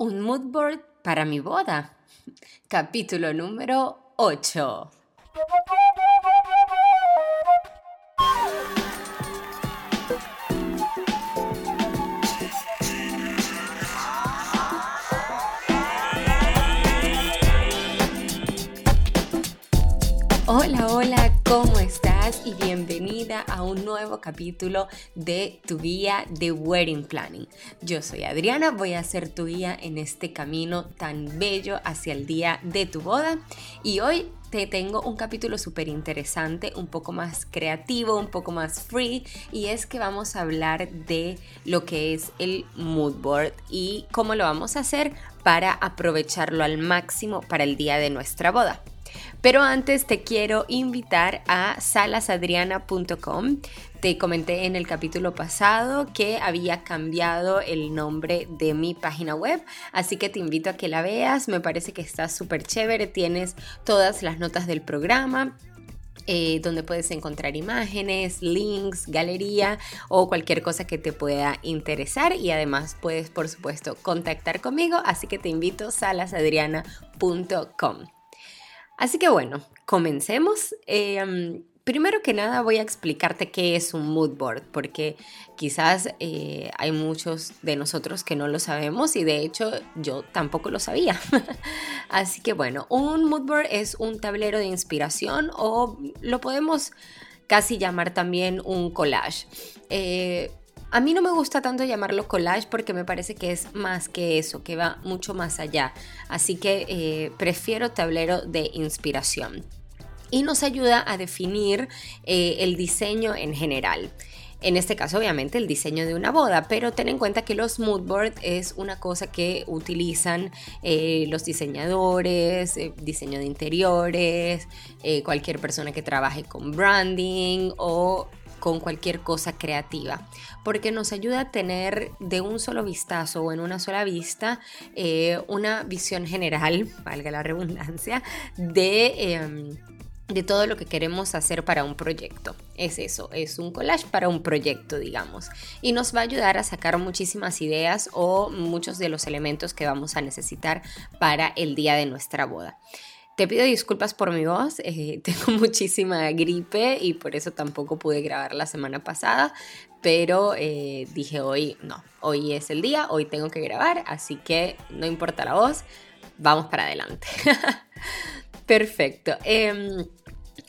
Un mood board para mi boda. Capítulo número 8. Hola, hola, ¿cómo estás? Y bienvenida a un nuevo capítulo de tu guía de Wedding Planning. Yo soy Adriana, voy a ser tu guía en este camino tan bello hacia el día de tu boda. Y hoy te tengo un capítulo súper interesante, un poco más creativo, un poco más free, y es que vamos a hablar de lo que es el mood board y cómo lo vamos a hacer para aprovecharlo al máximo para el día de nuestra boda. Pero antes te quiero invitar a salasadriana.com. Te comenté en el capítulo pasado que había cambiado el nombre de mi página web, así que te invito a que la veas. Me parece que está súper chévere. Tienes todas las notas del programa, eh, donde puedes encontrar imágenes, links, galería o cualquier cosa que te pueda interesar y además puedes por supuesto contactar conmigo, así que te invito a salasadriana.com. Así que bueno, comencemos. Em, primero que nada voy a explicarte qué es un mood board, porque quizás eh, hay muchos de nosotros que no lo sabemos y de hecho yo tampoco lo sabía. Así que bueno, un mood board es un tablero de inspiración o lo podemos casi llamar también un collage. Eh, a mí no me gusta tanto llamarlo collage porque me parece que es más que eso, que va mucho más allá. Así que eh, prefiero tablero de inspiración. Y nos ayuda a definir eh, el diseño en general. En este caso, obviamente, el diseño de una boda, pero ten en cuenta que los mood board es una cosa que utilizan eh, los diseñadores, diseño de interiores, cualquier persona que trabaje con branding o con cualquier cosa creativa, porque nos ayuda a tener de un solo vistazo o en una sola vista eh, una visión general, valga la redundancia, de... Em, de todo lo que queremos hacer para un proyecto. Es eso, es un collage para un proyecto, digamos. Y nos va a ayudar a sacar muchísimas ideas o muchos de los elementos que vamos a necesitar para el día de nuestra boda. Te pido disculpas por mi voz, eh, tengo muchísima gripe y por eso tampoco pude grabar la semana pasada, pero eh, dije hoy no, hoy es el día, hoy tengo que grabar, así que no importa la voz, vamos para adelante. Perfecto. Em,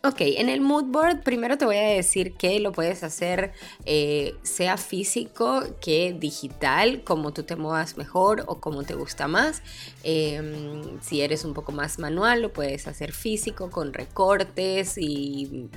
Ok, en el mood board primero te voy a decir que lo puedes hacer eh, sea físico que digital, como tú te muevas mejor o como te gusta más. Em, si eres un poco más manual, lo puedes hacer físico con recortes y,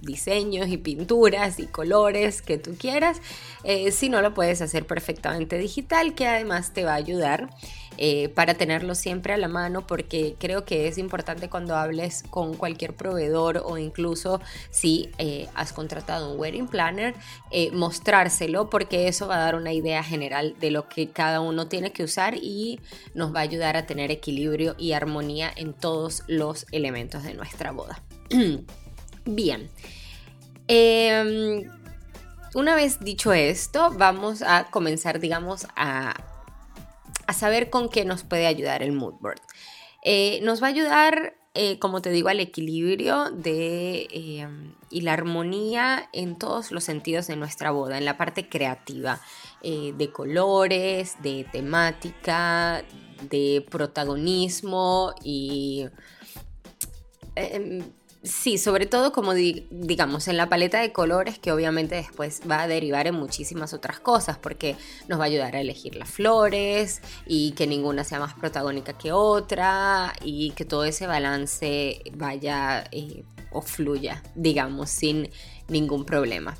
diseños y pinturas y colores que tú quieras. Eh, si no, lo puedes hacer perfectamente digital, que además te va a ayudar. Eh, para tenerlo siempre a la mano porque creo que es importante cuando hables con cualquier proveedor o incluso si eh, has contratado un wedding planner, eh, mostrárselo porque eso va a dar una idea general de lo que cada uno tiene que usar y nos va a ayudar a tener equilibrio y armonía en todos los elementos de nuestra boda. Bien. Em, una vez dicho esto, vamos a comenzar, digamos, a a saber con qué nos puede ayudar el mood board. Eh, nos va a ayudar, eh, como te digo, al equilibrio de, eh, y la armonía en todos los sentidos de nuestra boda, en la parte creativa, de colores, de temática, de protagonismo y em, Sí, sobre todo como digamos en la paleta de colores que obviamente después va a derivar en muchísimas otras cosas porque nos va a ayudar a elegir las flores y que ninguna sea más protagónica que otra y que todo ese balance vaya eh, o fluya, digamos, sin ningún problema.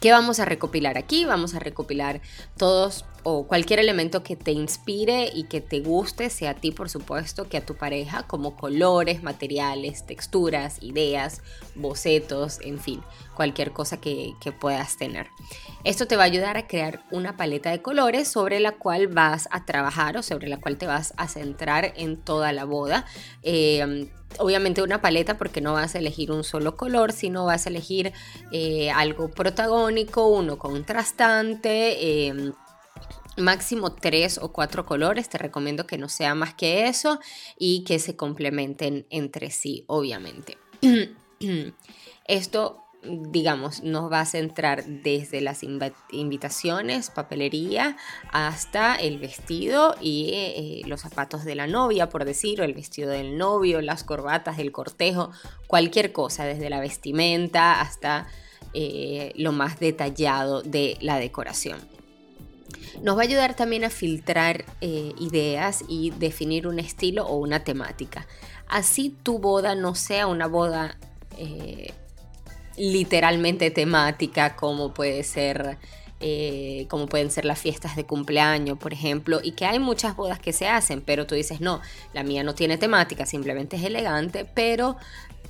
¿Qué vamos a recopilar aquí? Vamos a recopilar todos o cualquier elemento que te inspire y que te guste, sea a ti por supuesto, que a tu pareja, como colores, materiales, texturas, ideas, bocetos, en fin, cualquier cosa que, puedas tener. Esto te va a ayudar a crear una paleta de colores sobre la cual vas a trabajar o sobre la cual te vas a centrar en toda la boda. Eh, obviamente una paleta porque no vas a elegir un solo color, sino vas a elegir eh, algo protagónico, uno contrastante. Em, máximo tres o cuatro colores, te recomiendo que no sea más que eso y que se complementen entre sí, obviamente. Esto digamos, nos va a centrar desde las invitaciones, papelería, hasta el vestido y eh, los zapatos de la novia, por decir, o el vestido del novio, las corbatas, el cortejo, cualquier cosa, desde la vestimenta hasta eh, lo más detallado de la decoración. Nos va a ayudar también a filtrar eh, ideas y definir un estilo o una temática. Así tu boda no sea una boda literalmente temática como puede ser eh, como pueden ser las fiestas de cumpleaños, por ejemplo, y que hay muchas bodas que se hacen, pero tú dices, no, la mía no tiene temática, simplemente es elegante, pero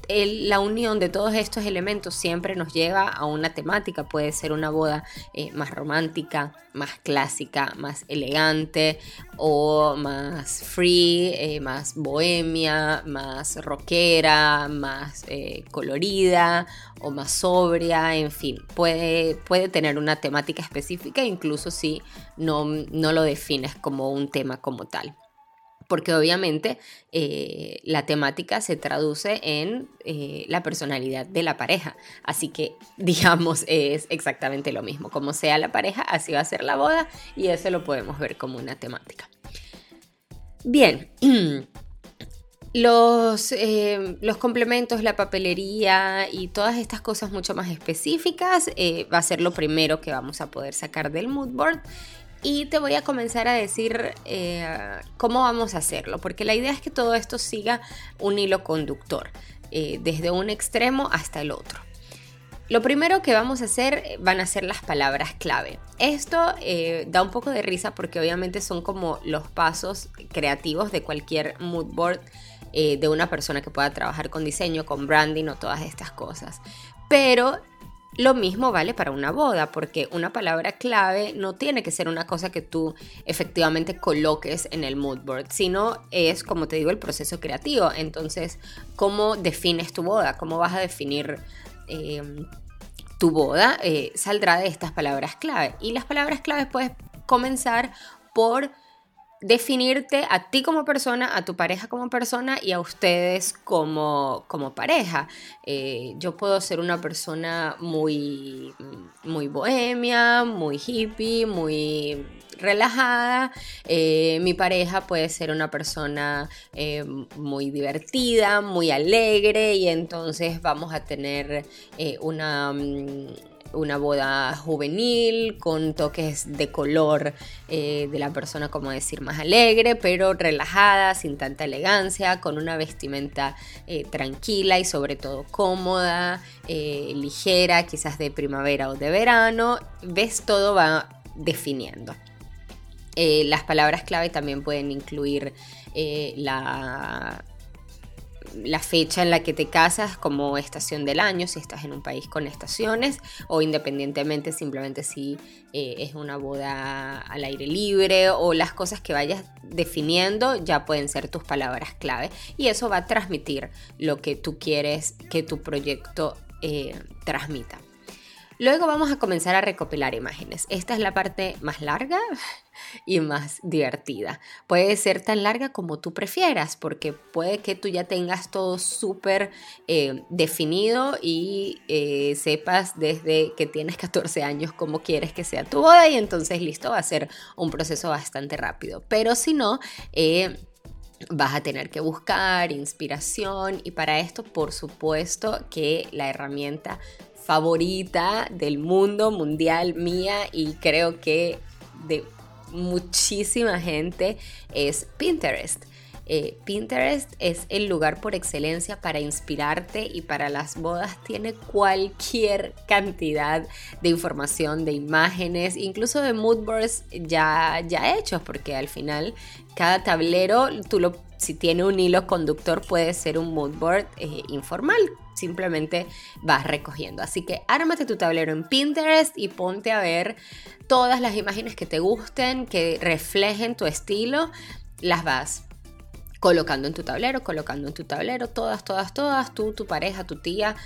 la unión de todos estos elementos siempre nos lleva a una temática. Puede ser una boda eh, más romántica, más clásica, más elegante o más free, eh, más bohemia, más rockera, más eh, colorida o más sobria, en fin, puede, puede tener una temática específica incluso si no, no lo defines como un tema como tal porque obviamente eh, la temática se traduce en eh, la personalidad de la pareja. Así que, digamos, es exactamente lo mismo. Como sea la pareja, así va a ser la boda y eso lo podemos ver como una temática. Bien. Los, eh, los, complementos, la papelería y todas estas cosas mucho más específicas va a ser lo primero que vamos a poder sacar del mood board y te voy a comenzar a decir eh, cómo vamos a hacerlo, porque la idea es que todo esto siga un hilo conductor, eh, desde un extremo hasta el otro. Lo primero que vamos a hacer van a ser las palabras clave. Esto eh, da un poco de risa porque obviamente son como los pasos creativos de cualquier mood board de una persona que pueda trabajar con diseño, con branding o todas estas cosas. Pero lo mismo vale para una boda, porque una palabra clave no tiene que ser una cosa que tú efectivamente coloques en el mood board, sino es, como te digo, el proceso creativo. Entonces, ¿cómo defines tu boda? ¿Cómo vas a definir eh, tu boda? Eh, saldrá de estas palabras clave. Y las palabras claves puedes comenzar por definirte a ti como persona, a tu pareja como persona y a ustedes como, como pareja. Eh, yo puedo ser una persona muy, muy bohemia, muy hippie, muy relajada. Eh, mi pareja puede ser una persona eh, muy divertida, muy alegre y entonces vamos a tener una mm, una boda juvenil con toques de color eh, de la persona, como decir, más alegre, pero relajada, sin tanta elegancia, con una vestimenta eh, tranquila y sobre todo cómoda, eh, ligera, quizás de primavera o de verano. Ves, todo va definiendo. las palabras clave también pueden incluir la la fecha en la que te casas como estación del año, si estás en un país con estaciones, o independientemente simplemente si eh, es una boda al aire libre o las cosas que vayas definiendo ya pueden ser tus palabras clave y eso va a transmitir lo que tú quieres que tu proyecto eh, transmita. Luego vamos a comenzar a recopilar imágenes. Esta es la parte más larga y más divertida. Puede ser tan larga como tú prefieras, porque puede que tú ya tengas todo súper eh, definido y eh, sepas desde que tienes 14 años cómo quieres que sea tu boda y entonces listo, va a ser un proceso bastante rápido. Pero si no... Eh, vas a tener que buscar inspiración y para esto por supuesto que la herramienta favorita del mundo mundial mía y creo que de muchísima gente es Pinterest. Eh, Pinterest es el lugar por excelencia para inspirarte y para las bodas tiene cualquier cantidad de información, de imágenes, incluso de mood boards ya, ya hechos, porque al final cada tablero, si tiene un hilo conductor, puede ser un mood board eh, informal. Simplemente vas recogiendo. Así que ármate tu tablero en Pinterest y ponte a ver todas las imágenes que te gusten, que reflejen tu estilo, las vas colocando en tu tablero, colocando en tu tablero, todas, todas, todas, tú, tu pareja, tu tía,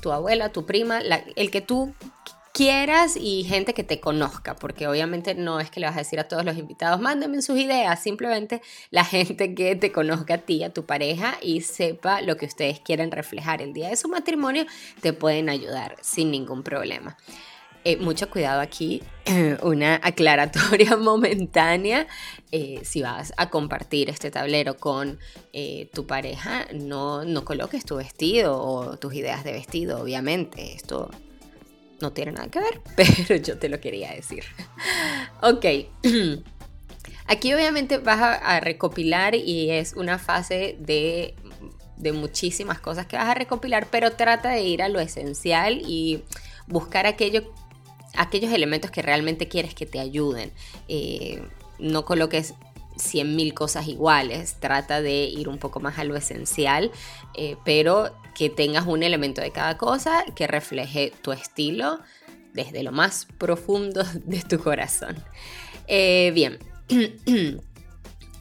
tu abuela, tu prima, el que tú quieras y gente que te conozca, porque obviamente no es que le vas a decir a todos los invitados, mándenme sus ideas, simplemente la gente que te conozca a ti, a tu pareja y sepa lo que ustedes quieren reflejar el día de su matrimonio, te pueden ayudar sin ningún problema. Eh, mucho cuidado aquí, una aclaratoria momentánea. Eh, si vas a compartir este tablero con eh, tu pareja, no, no coloques tu vestido o tus ideas de vestido, obviamente. Esto no tiene nada que ver, pero yo te lo quería decir. ok. Aquí obviamente vas a, recopilar y es una fase de, de, muchísimas cosas que vas a recopilar, pero trata de ir a lo esencial y buscar aquello, aquellos elementos que realmente quieres que te ayuden. Eh, no coloques 100.000 cosas iguales, trata de ir un poco más a lo esencial, eh, pero que tengas un elemento de cada cosa que refleje tu estilo desde lo más profundo de tu corazón. Eh, bien.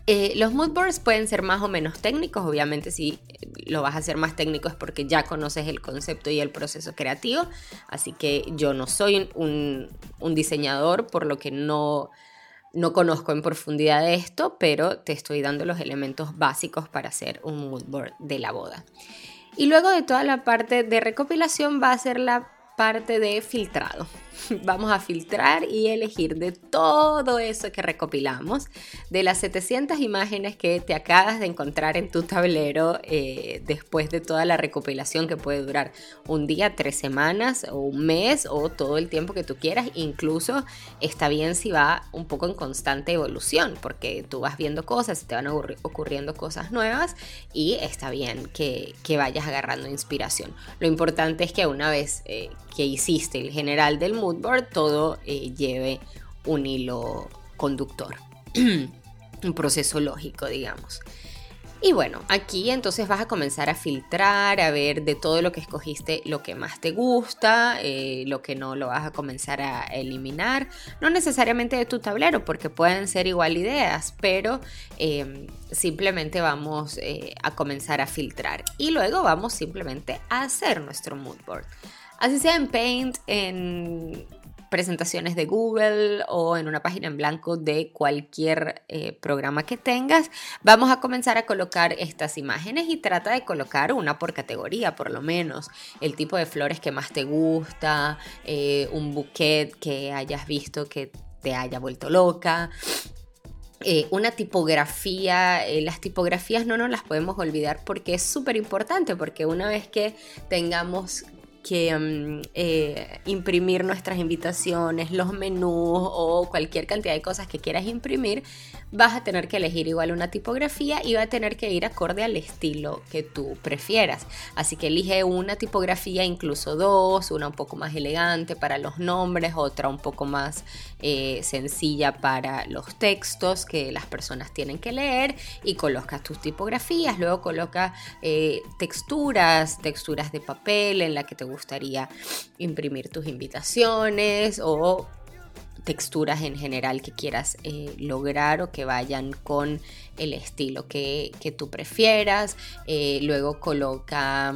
Eh, los mood boards pueden ser más o menos técnicos, obviamente si lo vas a hacer más técnico es porque ya conoces el concepto y el proceso creativo, así que yo no soy un, diseñador, por lo que no, no conozco en profundidad de esto, pero te estoy dando los elementos básicos para hacer un mood board de la boda. Y luego de toda la parte de recopilación va a ser la parte de filtrado. Vamos a filtrar y elegir de todo eso que recopilamos, de las 700 imágenes que te acabas de encontrar en tu tablero eh, después de toda la recopilación que puede durar un día, tres semanas o un mes o todo el tiempo que tú quieras. Incluso está bien si va un poco en constante evolución, porque tú vas viendo cosas, te van ocurriendo cosas nuevas y está bien que, vayas agarrando inspiración. Lo importante es que una vez eh, que hiciste el general del moodboard, todo eh, lleve un hilo conductor, un proceso lógico, digamos. Y bueno, aquí entonces vas a comenzar a filtrar, a ver de todo lo que escogiste lo que más te gusta, eh, lo que no lo vas a comenzar a eliminar. No necesariamente de tu tablero, porque pueden ser igual ideas, pero em, simplemente vamos eh, a comenzar a filtrar. Y luego vamos simplemente a hacer nuestro mood board. Así sea en Paint, en presentaciones de Google o en una página en blanco de cualquier eh, programa que tengas, vamos a comenzar a colocar estas imágenes y trata de colocar una por categoría, por lo menos. El tipo de flores que más te gusta, eh, un bouquet que hayas visto que te haya vuelto loca. Eh, una tipografía, las tipografías no nos las podemos olvidar porque es súper importante, porque una vez que tengamos que mm, eh, imprimir nuestras invitaciones, los menús o cualquier cantidad de cosas que quieras imprimir, vas a tener que elegir igual una tipografía y va a tener que ir acorde al estilo que tú prefieras. Así que elige una tipografía, incluso dos, una un poco más elegante para los nombres, otra un poco más eh, sencilla para los textos que las personas tienen que leer y colocas tus tipografías, luego coloca eh, texturas, texturas de papel en la que te gustaría imprimir tus invitaciones o texturas en general que quieras eh, lograr o que vayan con el estilo que, tú prefieras. Eh, luego coloca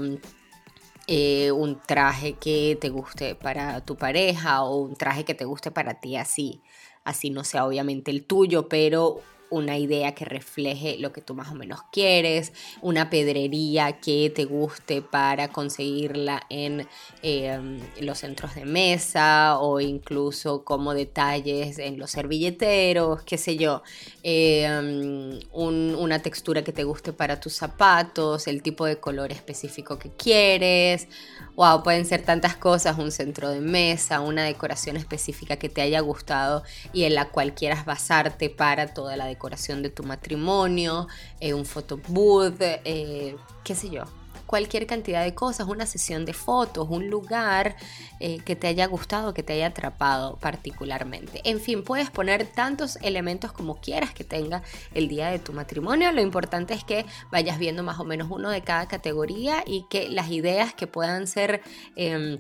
eh, un traje que te guste para tu pareja o un traje que te guste para ti así. Así no sea obviamente el tuyo, pero una idea que refleje lo que tú más o menos quieres, una pedrería que te guste para conseguirla en em, los centros de mesa o incluso como detalles en los servilleteros, qué sé yo, em, una textura que te guste para tus zapatos, el tipo de color específico que quieres, wow, pueden ser tantas cosas, un centro de mesa, una decoración específica que te haya gustado y en la cual quieras basarte para toda la decoración de tu matrimonio, eh, un photo booth, eh, qué sé yo, cualquier cantidad de cosas, una sesión de fotos, un lugar eh, que te haya gustado, que te haya atrapado particularmente. En fin, puedes poner tantos elementos como quieras que tenga el día de tu matrimonio. Lo importante es que vayas viendo más o menos uno de cada categoría y que las ideas que puedan ser... Em,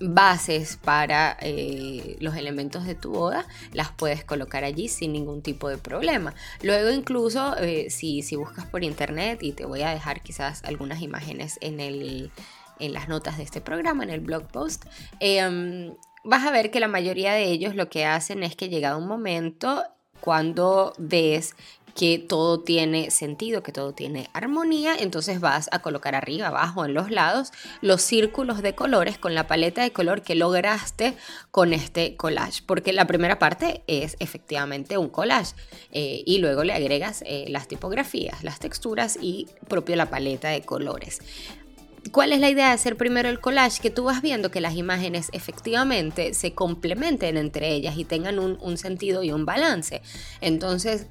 bases para eh, los elementos de tu boda, las puedes colocar allí sin ningún tipo de problema. Luego incluso eh, si, si, buscas por internet y te voy a dejar quizás algunas imágenes en, el, en las notas de este programa, en el blog post, em, vas a ver que la mayoría de ellos lo que hacen es que llega un momento cuando ves que todo tiene sentido, que todo tiene armonía, entonces vas a colocar arriba, abajo, en los lados, los círculos de colores con la paleta de color que lograste con este collage, porque la primera parte es efectivamente un collage eh, y luego le agregas eh, las tipografías, las texturas y propio la paleta de colores. ¿Cuál es la idea de hacer primero el collage? Que tú vas viendo que las imágenes efectivamente se complementen entre ellas y tengan un, un sentido y un balance. Entonces,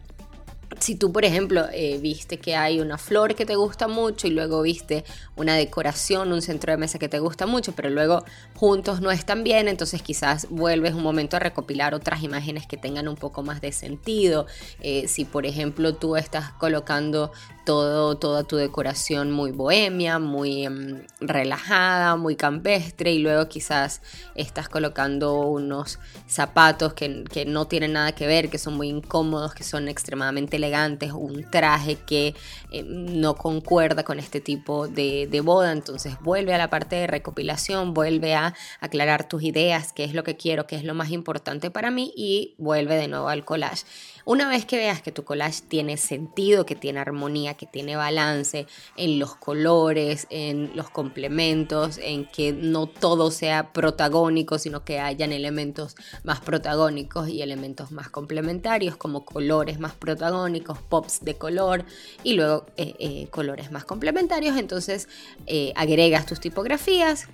si tú, por ejemplo, eh, viste que hay una flor que te gusta mucho y luego viste una decoración, un centro de mesa que te gusta mucho, pero luego juntos no están bien, entonces quizás vuelves un momento a recopilar otras imágenes que tengan un poco más de sentido. Eh, si, por ejemplo, tú estás colocando todo, toda tu decoración muy bohemia, muy em, relajada, muy campestre y luego quizás estás colocando unos zapatos que, que no tienen nada que ver, que son muy incómodos, que son extremadamente elegantes, un traje que eh, no concuerda con este tipo de, de, boda, entonces vuelve a la parte de recopilación, vuelve a aclarar tus ideas, qué es lo que quiero, qué es lo más importante para mí y vuelve de nuevo al collage. Una vez que veas que tu collage tiene sentido, que tiene armonía, que tiene balance en los colores, en los complementos, en que no todo sea protagónico, sino que hayan elementos más protagónicos y elementos más complementarios, como colores más protagónicos, pops de color y luego eh, eh, colores más complementarios. Entonces eh, agregas tus tipografías,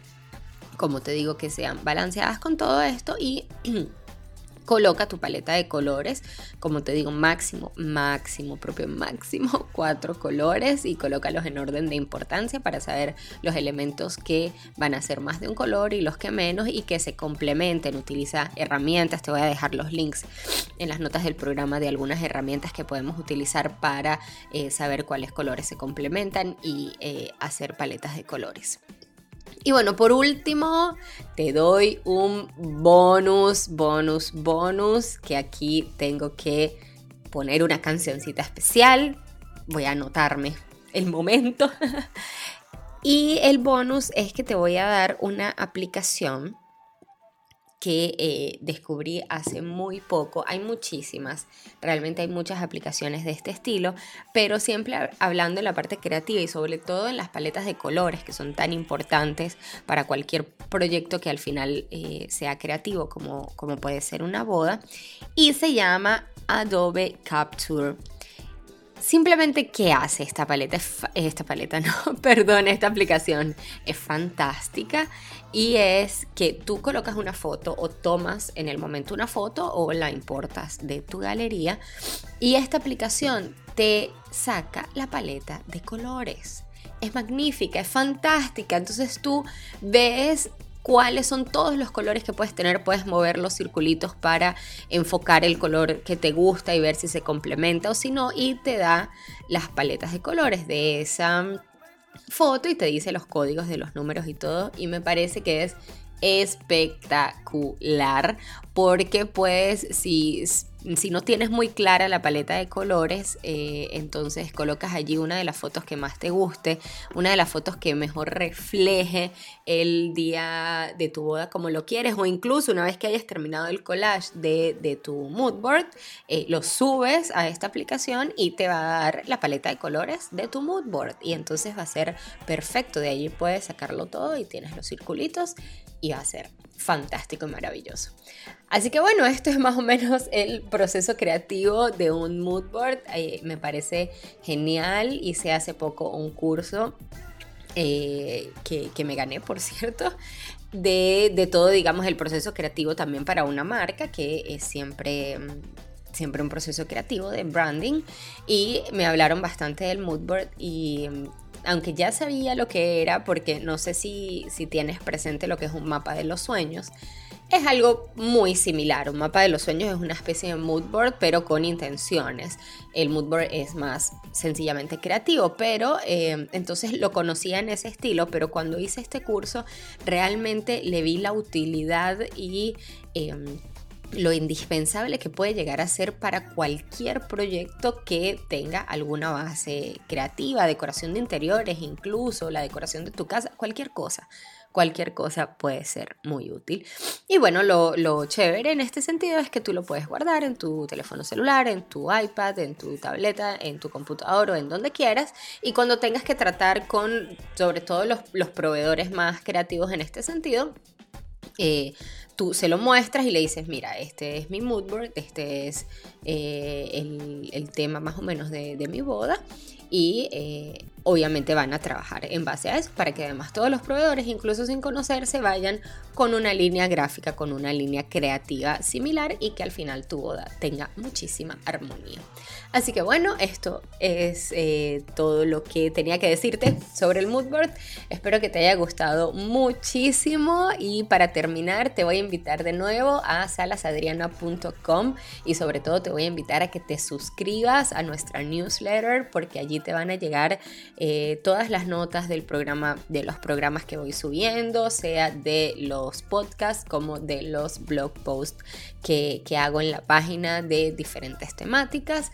como te digo, que sean balanceadas con todo esto y coloca tu paleta de colores, como te digo, máximo, máximo, propio máximo, cuatro colores y colócalos en orden de importancia para saber los elementos que van a ser más de un color y los que menos y que se complementen. Utiliza herramientas, te voy a dejar los links en las notas del programa de algunas herramientas que podemos utilizar para eh, saber cuáles colores se complementan y eh, hacer paletas de colores. Y bueno, por último, te doy un bonus, bonus, bonus, que aquí tengo que poner una cancioncita especial. Voy a anotarme el momento. y el bonus es que te voy a dar una aplicación que eh, descubrí hace muy poco. Hay muchísimas, realmente hay muchas aplicaciones de este estilo, pero siempre hablando en la parte creativa y sobre todo en las paletas de colores que son tan importantes para cualquier proyecto que al final eh, sea creativo como, como puede ser una boda. Y se llama Adobe Capture. Simplemente, ¿qué hace esta paleta? Esta paleta, no, perdón, esta aplicación es fantástica y es que tú colocas una foto o tomas en el momento una foto o la importas de tu galería y esta aplicación te saca la paleta de colores. Es magnífica, es fantástica. Entonces tú ves cuáles son todos los colores que puedes tener. Puedes mover los circulitos para enfocar el color que te gusta y ver si se complementa o si no. Y te da las paletas de colores de esa foto y te dice los códigos de los números y todo. Y me parece que es espectacular porque pues si si no tienes muy clara la paleta de colores, eh, entonces colocas allí una de las fotos que más te guste, una de las fotos que mejor refleje el día de tu boda como lo quieres, o incluso una vez que hayas terminado el collage de, tu mood board, eh, lo subes a esta aplicación y te va a dar la paleta de colores de tu mood board. Y entonces va a ser perfecto. De allí puedes sacarlo todo y tienes los circulitos y va a ser fantástico y maravilloso. Así que bueno, esto es más o menos el proceso creativo de un mood board. Eh, me parece genial. Hice hace poco un curso eh, que, me gané, por cierto, de, de, todo, digamos, el proceso creativo también para una marca, que es siempre, siempre un proceso creativo de branding. Y me hablaron bastante del mood board y aunque ya sabía lo que era, porque no sé si, si tienes presente lo que es un mapa de los sueños, es algo muy similar. Un mapa de los sueños es una especie de mood board, pero con intenciones. El mood board es más sencillamente creativo, pero eh, entonces lo conocía en ese estilo, pero cuando hice este curso realmente le vi la utilidad y... Em, lo indispensable que puede llegar a ser para cualquier proyecto que tenga alguna base creativa, decoración de interiores, incluso la decoración de tu casa, cualquier cosa cualquier cosa puede ser muy útil. Y bueno, lo, lo chévere en este sentido es que tú lo puedes guardar en tu teléfono celular, en tu iPad, en tu tableta, en tu computador o en donde quieras. Y cuando tengas que tratar con, sobre todo los, los proveedores más creativos en este sentido, eh, tú se lo muestras y le dices, mira, este es mi mood board, este es eh, el, tema más o menos de, de mi boda y eh, obviamente van a trabajar en base a eso para que además todos los proveedores, incluso sin conocerse, vayan con una línea gráfica, con una línea creativa similar y que al final tu boda tenga muchísima armonía. Así que bueno, esto es eh, todo lo que tenía que decirte sobre el moodboard. Espero que te haya gustado muchísimo y para terminar te voy a invitar de nuevo a salasadriana.com y sobre todo te voy a invitar a que te suscribas a nuestra newsletter porque allí te van a llegar eh, todas las notas del programa, de los programas que voy subiendo, sea de los podcasts como de los blog posts que, que hago en la página de diferentes temáticas.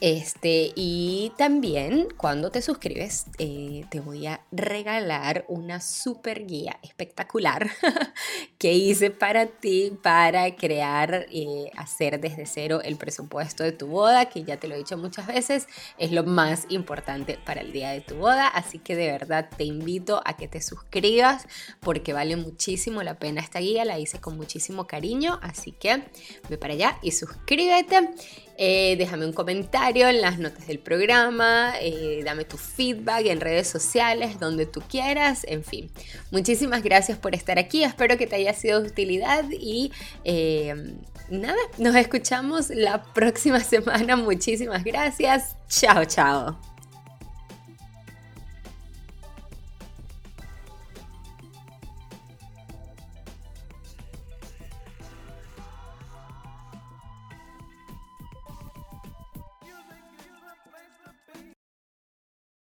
Este, y también cuando te suscribes, eh, te voy a regalar una super guía espectacular que hice para ti para crear, eh, hacer desde cero el presupuesto de tu boda, que ya te lo he dicho muchas veces, es lo más importante para el día de tu boda. Así que de verdad te invito a que te suscribas porque vale muchísimo la pena esta guía, la hice con muchísimo cariño. Así que ve para allá y suscríbete. Eh, déjame un comentario en las notas del programa, eh, dame tu feedback en redes sociales, donde tú quieras, en fin. Muchísimas gracias por estar aquí, espero que te haya sido de utilidad y eh, nada, nos escuchamos la próxima semana. Muchísimas gracias. Chao, chao.